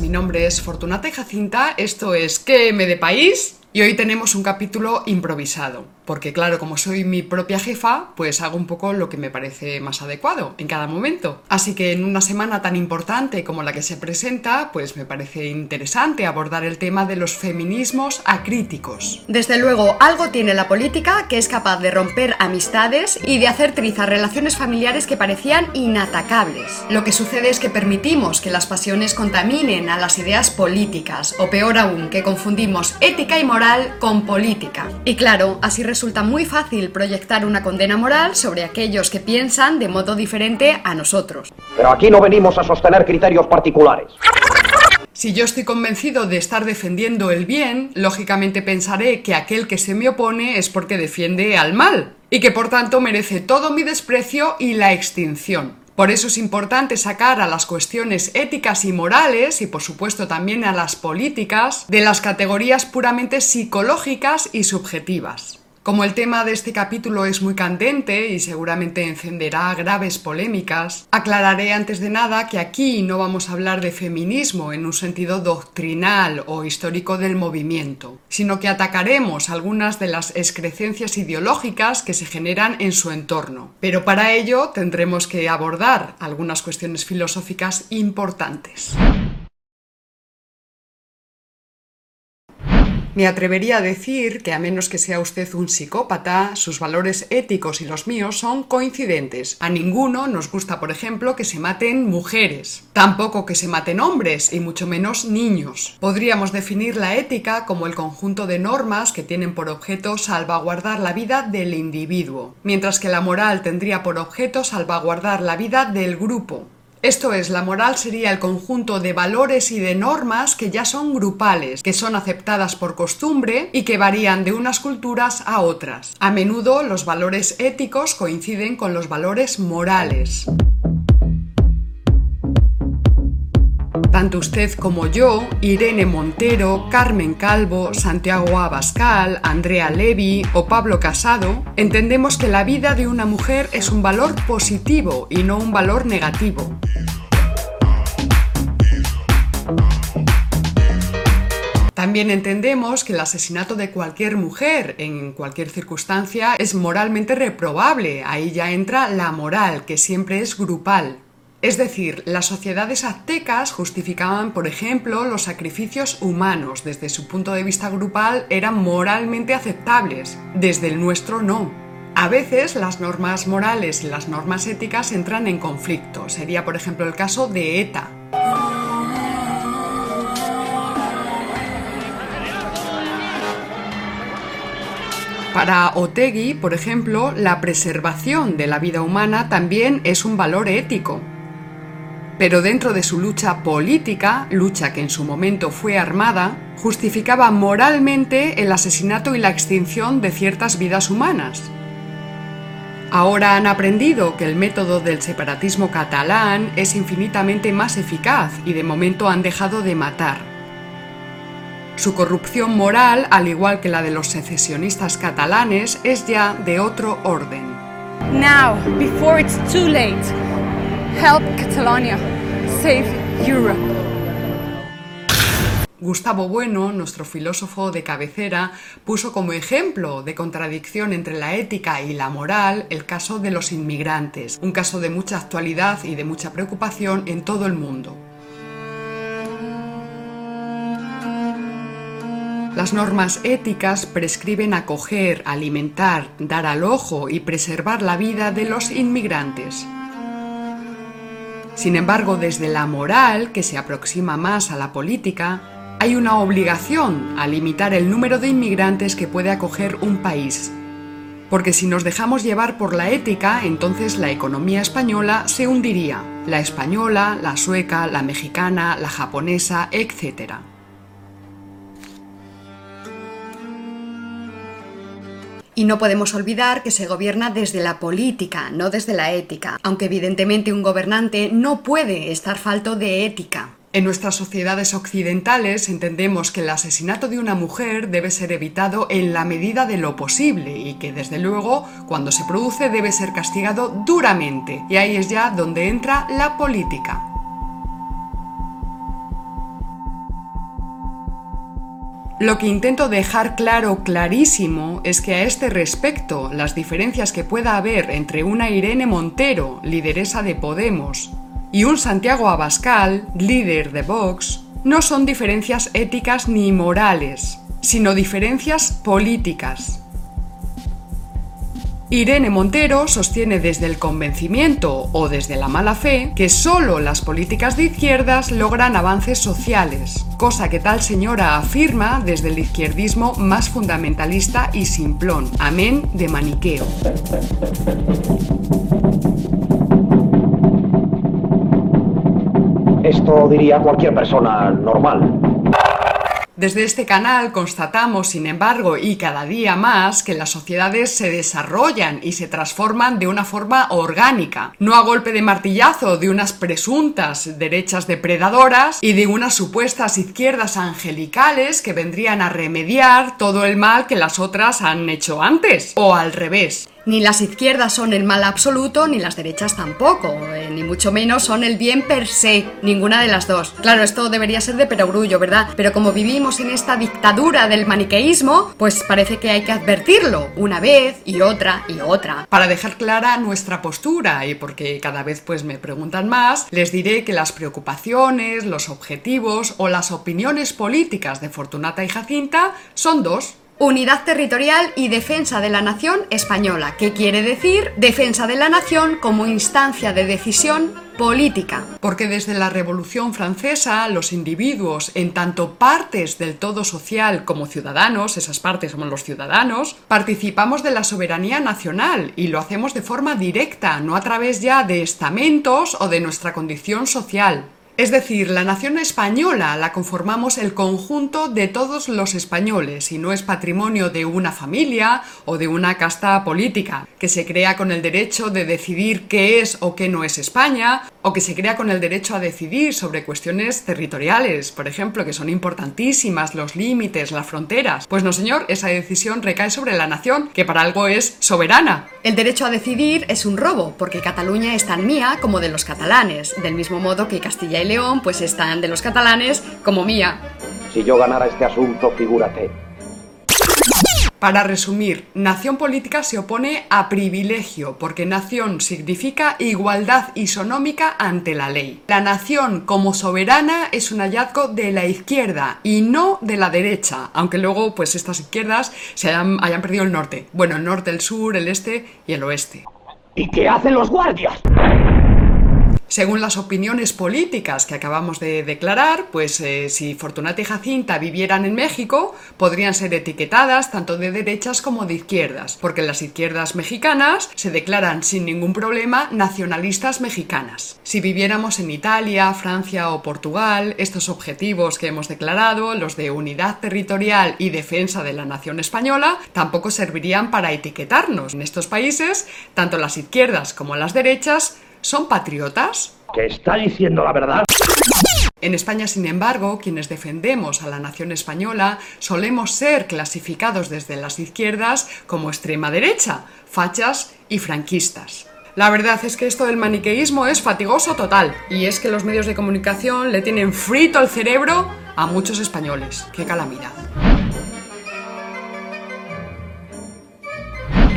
Mi nombre es Fortunata Jacinta. Esto es ¿Qué me de país? Y hoy tenemos un capítulo improvisado, porque claro, como soy mi propia jefa, pues hago un poco lo que me parece más adecuado en cada momento. Así que en una semana tan importante como la que se presenta, pues me parece interesante abordar el tema de los feminismos acríticos. Desde luego, algo tiene la política que es capaz de romper amistades y de hacer trizar relaciones familiares que parecían inatacables. Lo que sucede es que permitimos que las pasiones contaminen a las ideas políticas, o peor aún, que confundimos ética y moral con política. Y claro, así resulta muy fácil proyectar una condena moral sobre aquellos que piensan de modo diferente a nosotros. Pero aquí no venimos a sostener criterios particulares. Si yo estoy convencido de estar defendiendo el bien, lógicamente pensaré que aquel que se me opone es porque defiende al mal, y que por tanto merece todo mi desprecio y la extinción. Por eso es importante sacar a las cuestiones éticas y morales, y por supuesto también a las políticas, de las categorías puramente psicológicas y subjetivas. Como el tema de este capítulo es muy candente y seguramente encenderá graves polémicas, aclararé antes de nada que aquí no vamos a hablar de feminismo en un sentido doctrinal o histórico del movimiento, sino que atacaremos algunas de las excrecencias ideológicas que se generan en su entorno. Pero para ello tendremos que abordar algunas cuestiones filosóficas importantes. Me atrevería a decir que a menos que sea usted un psicópata, sus valores éticos y los míos son coincidentes. A ninguno nos gusta, por ejemplo, que se maten mujeres, tampoco que se maten hombres y mucho menos niños. Podríamos definir la ética como el conjunto de normas que tienen por objeto salvaguardar la vida del individuo, mientras que la moral tendría por objeto salvaguardar la vida del grupo. Esto es, la moral sería el conjunto de valores y de normas que ya son grupales, que son aceptadas por costumbre y que varían de unas culturas a otras. A menudo los valores éticos coinciden con los valores morales. Tanto usted como yo, Irene Montero, Carmen Calvo, Santiago Abascal, Andrea Levy o Pablo Casado, entendemos que la vida de una mujer es un valor positivo y no un valor negativo. También entendemos que el asesinato de cualquier mujer en cualquier circunstancia es moralmente reprobable. Ahí ya entra la moral, que siempre es grupal. Es decir, las sociedades aztecas justificaban, por ejemplo, los sacrificios humanos. Desde su punto de vista grupal eran moralmente aceptables, desde el nuestro no. A veces las normas morales y las normas éticas entran en conflicto. Sería, por ejemplo, el caso de ETA. Para Otegui, por ejemplo, la preservación de la vida humana también es un valor ético. Pero dentro de su lucha política, lucha que en su momento fue armada, justificaba moralmente el asesinato y la extinción de ciertas vidas humanas. Ahora han aprendido que el método del separatismo catalán es infinitamente más eficaz y de momento han dejado de matar. Su corrupción moral, al igual que la de los secesionistas catalanes, es ya de otro orden. Now, before it's too late, help Catalonia, save Europe. Gustavo Bueno, nuestro filósofo de cabecera, puso como ejemplo de contradicción entre la ética y la moral el caso de los inmigrantes, un caso de mucha actualidad y de mucha preocupación en todo el mundo. Las normas éticas prescriben acoger, alimentar, dar al ojo y preservar la vida de los inmigrantes. Sin embargo, desde la moral, que se aproxima más a la política, hay una obligación a limitar el número de inmigrantes que puede acoger un país. Porque si nos dejamos llevar por la ética, entonces la economía española se hundiría. La española, la sueca, la mexicana, la japonesa, etc. Y no podemos olvidar que se gobierna desde la política, no desde la ética, aunque evidentemente un gobernante no puede estar falto de ética. En nuestras sociedades occidentales entendemos que el asesinato de una mujer debe ser evitado en la medida de lo posible y que desde luego cuando se produce debe ser castigado duramente. Y ahí es ya donde entra la política. Lo que intento dejar claro, clarísimo, es que a este respecto, las diferencias que pueda haber entre una Irene Montero, lideresa de Podemos, y un Santiago Abascal, líder de Vox, no son diferencias éticas ni morales, sino diferencias políticas. Irene Montero sostiene desde el convencimiento o desde la mala fe que solo las políticas de izquierdas logran avances sociales, cosa que tal señora afirma desde el izquierdismo más fundamentalista y simplón, amén de maniqueo. Esto diría cualquier persona normal. Desde este canal constatamos, sin embargo, y cada día más, que las sociedades se desarrollan y se transforman de una forma orgánica, no a golpe de martillazo de unas presuntas derechas depredadoras y de unas supuestas izquierdas angelicales que vendrían a remediar todo el mal que las otras han hecho antes, o al revés. Ni las izquierdas son el mal absoluto, ni las derechas tampoco, eh, ni mucho menos son el bien per se, ninguna de las dos. Claro, esto debería ser de perogrullo, ¿verdad? Pero como vivimos en esta dictadura del maniqueísmo, pues parece que hay que advertirlo una vez y otra y otra. Para dejar clara nuestra postura y porque cada vez pues me preguntan más, les diré que las preocupaciones, los objetivos o las opiniones políticas de Fortunata y Jacinta son dos. Unidad territorial y defensa de la nación española, que quiere decir defensa de la nación como instancia de decisión política. Porque desde la Revolución Francesa los individuos, en tanto partes del todo social como ciudadanos, esas partes somos los ciudadanos, participamos de la soberanía nacional y lo hacemos de forma directa, no a través ya de estamentos o de nuestra condición social. Es decir, la nación española la conformamos el conjunto de todos los españoles y no es patrimonio de una familia o de una casta política, que se crea con el derecho de decidir qué es o qué no es España, o que se crea con el derecho a decidir sobre cuestiones territoriales, por ejemplo, que son importantísimas, los límites, las fronteras. Pues no, señor, esa decisión recae sobre la nación, que para algo es soberana. El derecho a decidir es un robo, porque Cataluña es tan mía como de los catalanes, del mismo modo que Castilla y León pues están de los catalanes como mía. Si yo ganara este asunto, figúrate. Para resumir, nación política se opone a privilegio, porque nación significa igualdad isonómica ante la ley. La nación como soberana es un hallazgo de la izquierda y no de la derecha, aunque luego pues estas izquierdas se hayan, hayan perdido el norte. Bueno, el norte, el sur, el este y el oeste. ¿Y qué hacen los guardias? Según las opiniones políticas que acabamos de declarar, pues eh, si Fortunata y Jacinta vivieran en México, podrían ser etiquetadas tanto de derechas como de izquierdas, porque las izquierdas mexicanas se declaran sin ningún problema nacionalistas mexicanas. Si viviéramos en Italia, Francia o Portugal, estos objetivos que hemos declarado, los de unidad territorial y defensa de la nación española, tampoco servirían para etiquetarnos. En estos países, tanto las izquierdas como las derechas ¿Son patriotas? ¿Que está diciendo la verdad? En España, sin embargo, quienes defendemos a la nación española solemos ser clasificados desde las izquierdas como extrema derecha, fachas y franquistas. La verdad es que esto del maniqueísmo es fatigoso total, y es que los medios de comunicación le tienen frito el cerebro a muchos españoles. ¡Qué calamidad!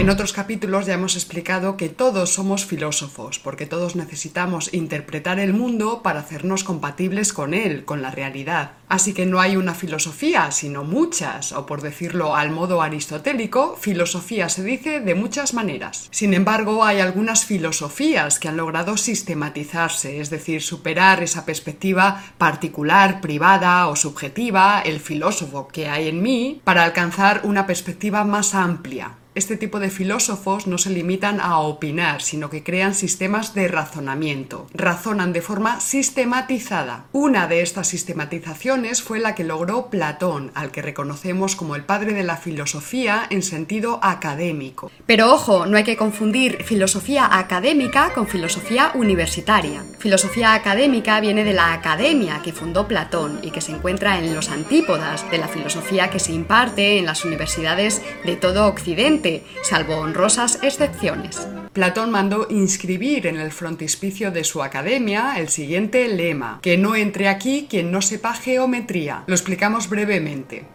En otros capítulos ya hemos explicado que todos somos filósofos, porque todos necesitamos interpretar el mundo para hacernos compatibles con él, con la realidad. Así que no hay una filosofía, sino muchas, o por decirlo al modo aristotélico, filosofía se dice de muchas maneras. Sin embargo, hay algunas filosofías que han logrado sistematizarse, es decir, superar esa perspectiva particular, privada o subjetiva, el filósofo que hay en mí, para alcanzar una perspectiva más amplia, este tipo de filósofos no se limitan a opinar, sino que crean sistemas de razonamiento. Razonan de forma sistematizada. Una de estas sistematizaciones fue la que logró Platón, al que reconocemos como el padre de la filosofía en sentido académico. Pero ojo, no hay que confundir filosofía académica con filosofía universitaria. Filosofía académica viene de la academia que fundó Platón y que se encuentra en los antípodas de la filosofía que se imparte en las universidades de todo Occidente salvo honrosas excepciones. Platón mandó inscribir en el frontispicio de su academia el siguiente lema, que no entre aquí quien no sepa geometría. Lo explicamos brevemente.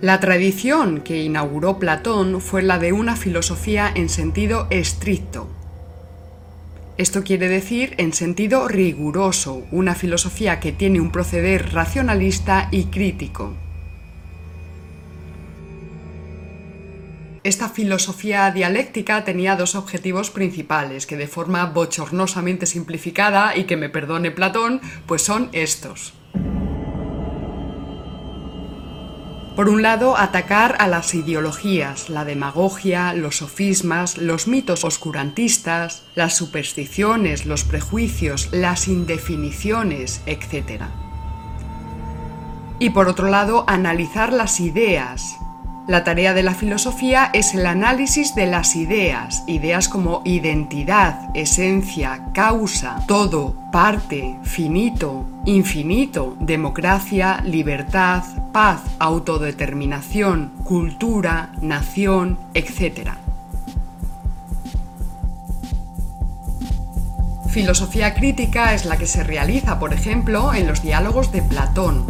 La tradición que inauguró Platón fue la de una filosofía en sentido estricto. Esto quiere decir en sentido riguroso, una filosofía que tiene un proceder racionalista y crítico. Esta filosofía dialéctica tenía dos objetivos principales, que de forma bochornosamente simplificada, y que me perdone Platón, pues son estos. Por un lado, atacar a las ideologías, la demagogia, los sofismas, los mitos oscurantistas, las supersticiones, los prejuicios, las indefiniciones, etc. Y por otro lado, analizar las ideas, la tarea de la filosofía es el análisis de las ideas, ideas como identidad, esencia, causa, todo, parte, finito, infinito, democracia, libertad, paz, autodeterminación, cultura, nación, etc. Filosofía crítica es la que se realiza, por ejemplo, en los diálogos de Platón,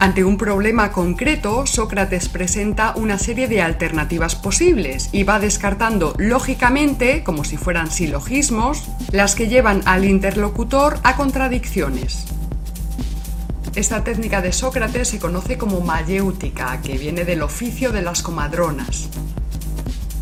ante un problema concreto, Sócrates presenta una serie de alternativas posibles y va descartando lógicamente, como si fueran silogismos, las que llevan al interlocutor a contradicciones. Esta técnica de Sócrates se conoce como mayéutica, que viene del oficio de las comadronas.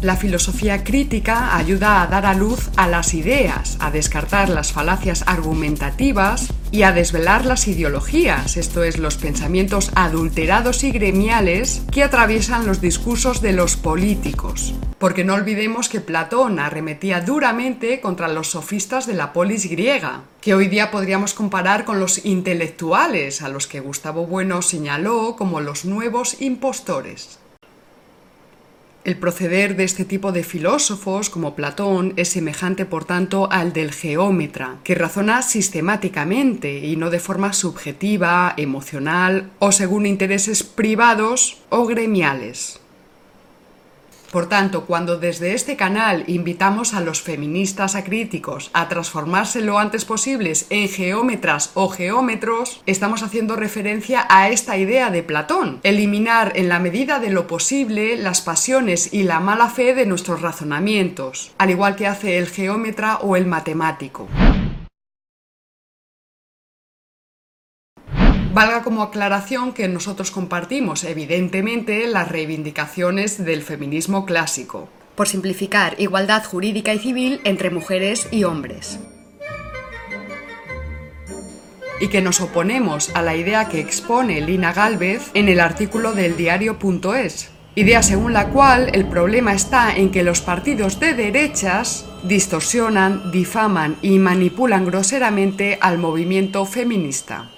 La filosofía crítica ayuda a dar a luz a las ideas, a descartar las falacias argumentativas y a desvelar las ideologías, esto es, los pensamientos adulterados y gremiales que atraviesan los discursos de los políticos. Porque no olvidemos que Platón arremetía duramente contra los sofistas de la polis griega, que hoy día podríamos comparar con los intelectuales, a los que Gustavo Bueno señaló como los nuevos impostores. El proceder de este tipo de filósofos, como Platón, es semejante, por tanto, al del geómetra, que razona sistemáticamente y no de forma subjetiva, emocional o según intereses privados o gremiales. Por tanto, cuando desde este canal invitamos a los feministas acríticos a transformarse lo antes posibles en geómetras o geómetros, estamos haciendo referencia a esta idea de Platón, eliminar en la medida de lo posible las pasiones y la mala fe de nuestros razonamientos, al igual que hace el geómetra o el matemático. Valga como aclaración que nosotros compartimos, evidentemente, las reivindicaciones del feminismo clásico. Por simplificar, igualdad jurídica y civil entre mujeres y hombres. Y que nos oponemos a la idea que expone Lina Galvez en el artículo del diario.es, idea según la cual el problema está en que los partidos de derechas distorsionan, difaman y manipulan groseramente al movimiento feminista.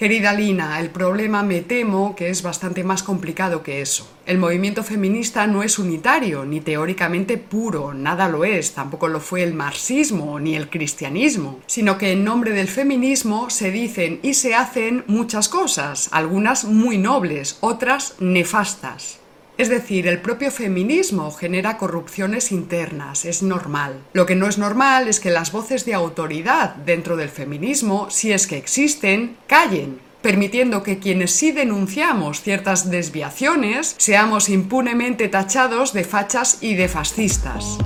Querida Lina, el problema me temo que es bastante más complicado que eso. El movimiento feminista no es unitario, ni teóricamente puro, nada lo es, tampoco lo fue el marxismo ni el cristianismo, sino que en nombre del feminismo se dicen y se hacen muchas cosas, algunas muy nobles, otras nefastas. Es decir, el propio feminismo genera corrupciones internas, es normal. Lo que no es normal es que las voces de autoridad dentro del feminismo, si es que existen, callen, permitiendo que quienes sí denunciamos ciertas desviaciones seamos impunemente tachados de fachas y de fascistas.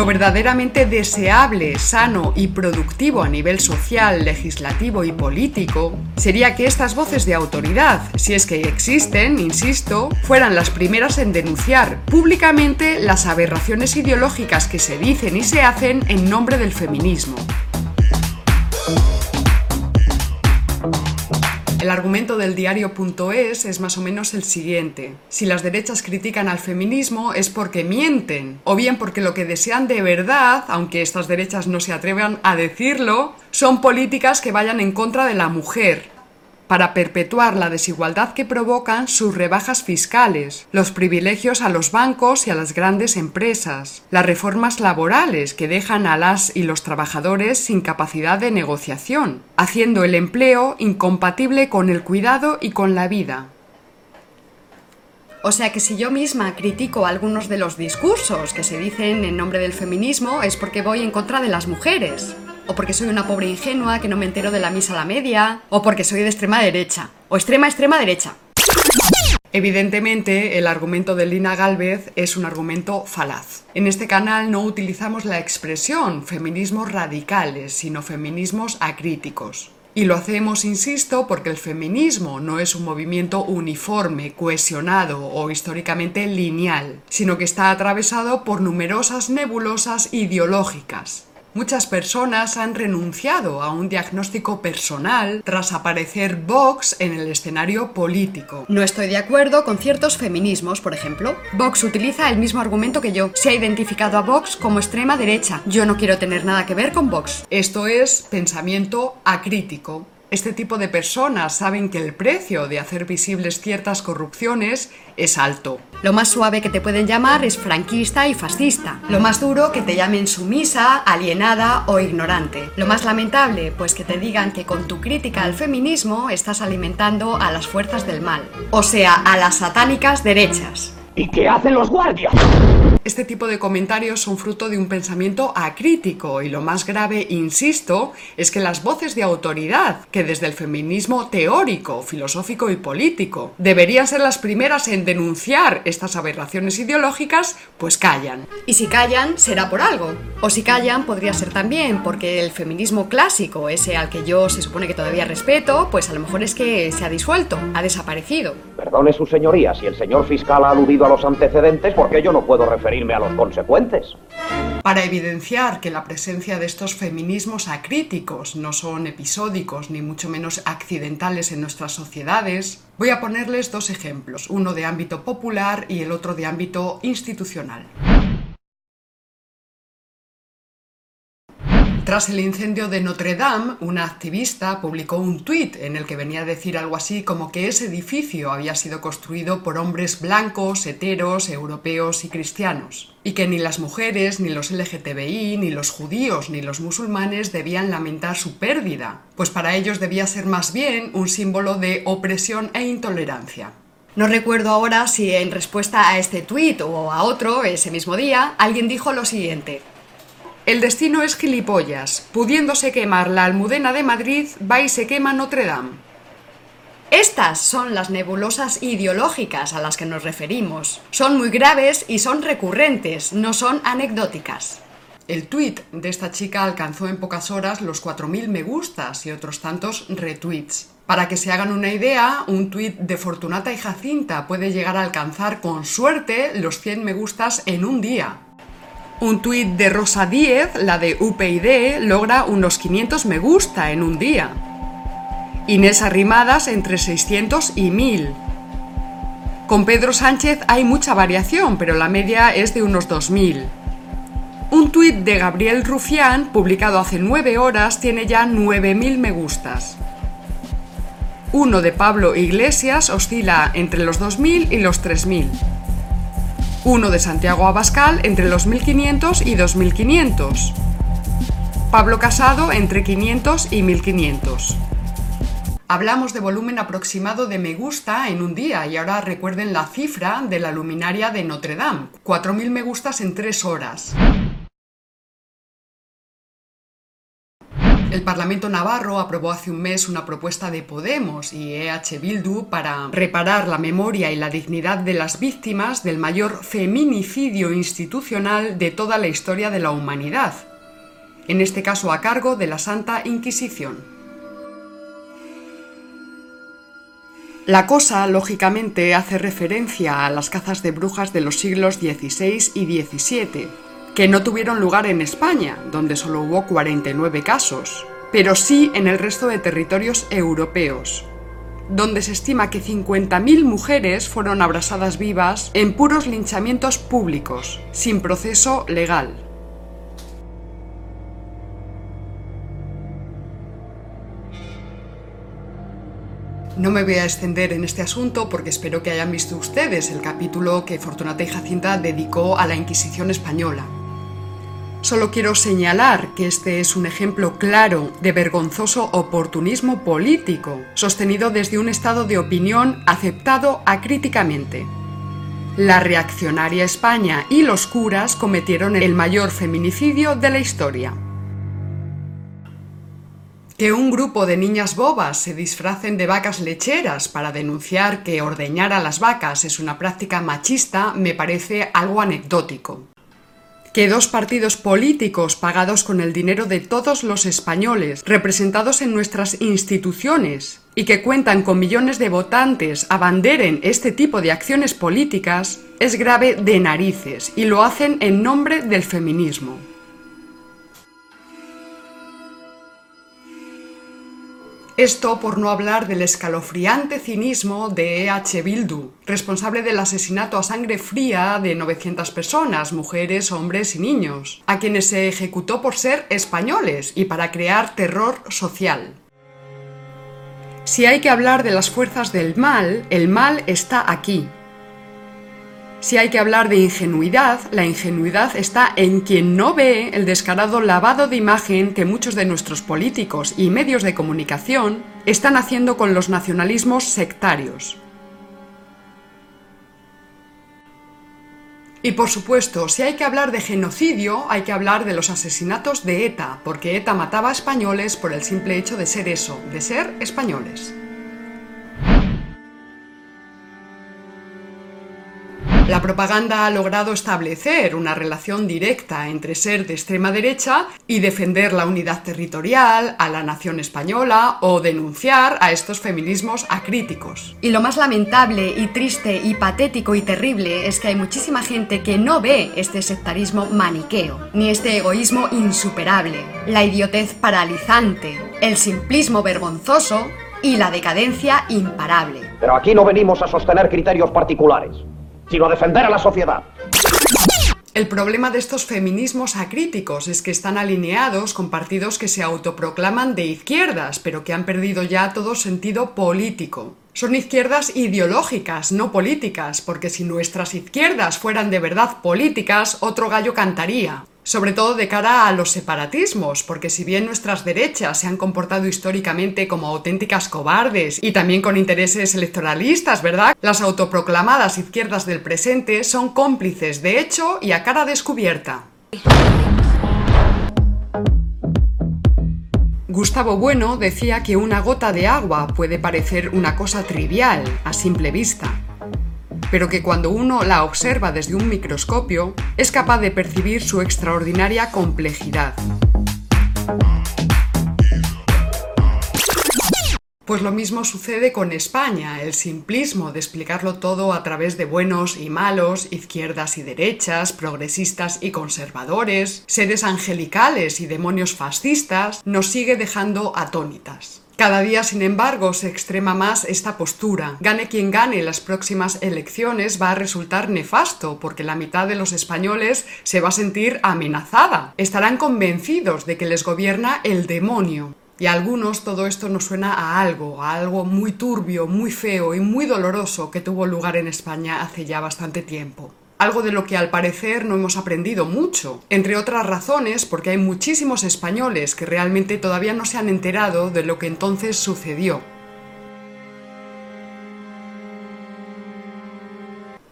Lo verdaderamente deseable, sano y productivo a nivel social, legislativo y político sería que estas voces de autoridad, si es que existen, insisto, fueran las primeras en denunciar públicamente las aberraciones ideológicas que se dicen y se hacen en nombre del feminismo. El argumento del diario.es es más o menos el siguiente. Si las derechas critican al feminismo es porque mienten, o bien porque lo que desean de verdad, aunque estas derechas no se atrevan a decirlo, son políticas que vayan en contra de la mujer, para perpetuar la desigualdad que provocan sus rebajas fiscales, los privilegios a los bancos y a las grandes empresas, las reformas laborales que dejan a las y los trabajadores sin capacidad de negociación, haciendo el empleo incompatible con el cuidado y con la vida. O sea que si yo misma critico algunos de los discursos que se dicen en nombre del feminismo es porque voy en contra de las mujeres. O porque soy una pobre ingenua que no me entero de la misa a la media. O porque soy de extrema derecha. O extrema extrema derecha. Evidentemente, el argumento de Lina Galvez es un argumento falaz. En este canal no utilizamos la expresión feminismos radicales, sino feminismos acríticos. Y lo hacemos, insisto, porque el feminismo no es un movimiento uniforme, cohesionado o históricamente lineal, sino que está atravesado por numerosas nebulosas ideológicas. Muchas personas han renunciado a un diagnóstico personal tras aparecer Vox en el escenario político. No estoy de acuerdo con ciertos feminismos, por ejemplo. Vox utiliza el mismo argumento que yo. Se ha identificado a Vox como extrema derecha. Yo no quiero tener nada que ver con Vox. Esto es pensamiento acrítico. Este tipo de personas saben que el precio de hacer visibles ciertas corrupciones es alto. Lo más suave que te pueden llamar es franquista y fascista. Lo más duro que te llamen sumisa, alienada o ignorante. Lo más lamentable, pues que te digan que con tu crítica al feminismo estás alimentando a las fuerzas del mal. O sea, a las satánicas derechas. ¿Y qué hacen los guardias? Este tipo de comentarios son fruto de un pensamiento acrítico y lo más grave, insisto, es que las voces de autoridad, que desde el feminismo teórico, filosófico y político deberían ser las primeras en denunciar estas aberraciones ideológicas, pues callan. Y si callan, será por algo. O si callan, podría ser también porque el feminismo clásico, ese al que yo se supone que todavía respeto, pues a lo mejor es que se ha disuelto, ha desaparecido. Perdone su señoría, si el señor fiscal ha aludido a los antecedentes, porque yo no puedo referir a los consecuentes. Para evidenciar que la presencia de estos feminismos acríticos no son episódicos ni mucho menos accidentales en nuestras sociedades, voy a ponerles dos ejemplos, uno de ámbito popular y el otro de ámbito institucional. Tras el incendio de Notre Dame, una activista publicó un tuit en el que venía a decir algo así como que ese edificio había sido construido por hombres blancos, heteros, europeos y cristianos, y que ni las mujeres, ni los LGTBI, ni los judíos, ni los musulmanes debían lamentar su pérdida, pues para ellos debía ser más bien un símbolo de opresión e intolerancia. No recuerdo ahora si en respuesta a este tuit o a otro ese mismo día alguien dijo lo siguiente. El destino es gilipollas. Pudiéndose quemar la Almudena de Madrid, va y se quema Notre Dame. Estas son las nebulosas ideológicas a las que nos referimos. Son muy graves y son recurrentes, no son anecdóticas. El tuit de esta chica alcanzó en pocas horas los 4.000 me gustas y otros tantos retweets. Para que se hagan una idea, un tuit de Fortunata y Jacinta puede llegar a alcanzar con suerte los 100 me gustas en un día. Un tuit de Rosa Díez, la de UPyD, logra unos 500 me gusta en un día. Inés Arrimadas entre 600 y 1000. Con Pedro Sánchez hay mucha variación, pero la media es de unos 2000. Un tuit de Gabriel Rufián, publicado hace 9 horas, tiene ya 9000 me gustas. Uno de Pablo Iglesias oscila entre los 2000 y los 3000 uno de Santiago Abascal entre los 1500 y 2500. Pablo Casado entre 500 y 1500. Hablamos de volumen aproximado de me gusta en un día y ahora recuerden la cifra de la luminaria de Notre Dame, 4.000 me gustas en 3 horas. El Parlamento Navarro aprobó hace un mes una propuesta de Podemos y EH Bildu para reparar la memoria y la dignidad de las víctimas del mayor feminicidio institucional de toda la historia de la humanidad, en este caso a cargo de la Santa Inquisición. La cosa, lógicamente, hace referencia a las cazas de brujas de los siglos XVI y XVII, que no tuvieron lugar en España, donde solo hubo 49 casos, pero sí en el resto de territorios europeos, donde se estima que 50.000 mujeres fueron abrasadas vivas en puros linchamientos públicos, sin proceso legal. No me voy a extender en este asunto porque espero que hayan visto ustedes el capítulo que Fortunata y Jacinta dedicó a la Inquisición española. Solo quiero señalar que este es un ejemplo claro de vergonzoso oportunismo político, sostenido desde un estado de opinión aceptado acríticamente. la reaccionaria España y los curas cometieron el mayor feminicidio de la historia. Que un grupo de niñas bobas se disfracen de vacas lecheras para denunciar que ordeñar a las vacas es una práctica machista me parece algo anecdótico. Que dos partidos políticos pagados con el dinero de todos los españoles, representados en nuestras instituciones, y que cuentan con millones de votantes abanderen este tipo de acciones políticas, es grave de narices y lo hacen en nombre del feminismo. Esto por no hablar del escalofriante cinismo de E.H. Bildu, responsable del asesinato a sangre fría de 900 personas, mujeres, hombres y niños, a quienes se ejecutó por ser españoles y para crear terror social. Si hay que hablar de las fuerzas del mal, el mal está aquí, si hay que hablar de ingenuidad, la ingenuidad está en quien no ve el descarado lavado de imagen que muchos de nuestros políticos y medios de comunicación están haciendo con los nacionalismos sectarios. Y por supuesto, si hay que hablar de genocidio, hay que hablar de los asesinatos de ETA, porque ETA mataba a españoles por el simple hecho de ser eso, de ser españoles. La propaganda ha logrado establecer una relación directa entre ser de extrema derecha y defender la unidad territorial, a la nación española o denunciar a estos feminismos acríticos. Y lo más lamentable y triste y patético y terrible es que hay muchísima gente que no ve este sectarismo maniqueo, ni este egoísmo insuperable, la idiotez paralizante, el simplismo vergonzoso y la decadencia imparable. Pero aquí no venimos a sostener criterios particulares sino defender a la sociedad. El problema de estos feminismos acríticos es que están alineados con partidos que se autoproclaman de izquierdas, pero que han perdido ya todo sentido político. Son izquierdas ideológicas, no políticas, porque si nuestras izquierdas fueran de verdad políticas, otro gallo cantaría sobre todo de cara a los separatismos, porque si bien nuestras derechas se han comportado históricamente como auténticas cobardes y también con intereses electoralistas, ¿verdad? Las autoproclamadas izquierdas del presente son cómplices de hecho y a cara descubierta. Gustavo Bueno decía que una gota de agua puede parecer una cosa trivial a simple vista, pero que cuando uno la observa desde un microscopio es capaz de percibir su extraordinaria complejidad. Pues lo mismo sucede con España, el simplismo de explicarlo todo a través de buenos y malos, izquierdas y derechas, progresistas y conservadores, seres angelicales y demonios fascistas, nos sigue dejando atónitas. Cada día, sin embargo, se extrema más esta postura. Gane quien gane las próximas elecciones va a resultar nefasto porque la mitad de los españoles se va a sentir amenazada. Estarán convencidos de que les gobierna el demonio. Y a algunos todo esto nos suena a algo, a algo muy turbio, muy feo y muy doloroso que tuvo lugar en España hace ya bastante tiempo algo de lo que al parecer no hemos aprendido mucho, entre otras razones porque hay muchísimos españoles que realmente todavía no se han enterado de lo que entonces sucedió.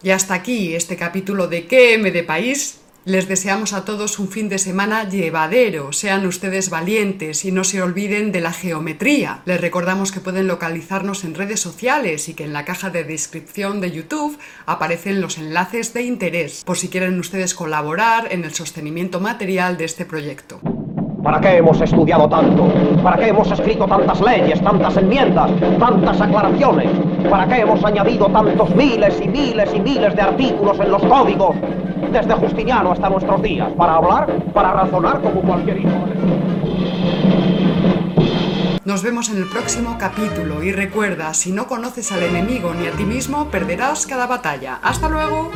Y hasta aquí este capítulo de ¿Qué M de País? Les deseamos a todos un fin de semana llevadero, sean ustedes valientes y no se olviden de la geometría. Les recordamos que pueden localizarnos en redes sociales y que en la caja de descripción de YouTube aparecen los enlaces de interés, por si quieren ustedes colaborar en el sostenimiento material de este proyecto. ¿Para qué hemos estudiado tanto? ¿Para qué hemos escrito tantas leyes, tantas enmiendas, tantas aclaraciones? ¿Para qué hemos añadido tantos miles y miles y miles de artículos en los códigos? Desde Justiniano hasta nuestros días. ¿Para hablar? ¿Para razonar como cualquier hijo? Nos vemos en el próximo capítulo y recuerda, si no conoces al enemigo ni a ti mismo, perderás cada batalla. ¡Hasta luego!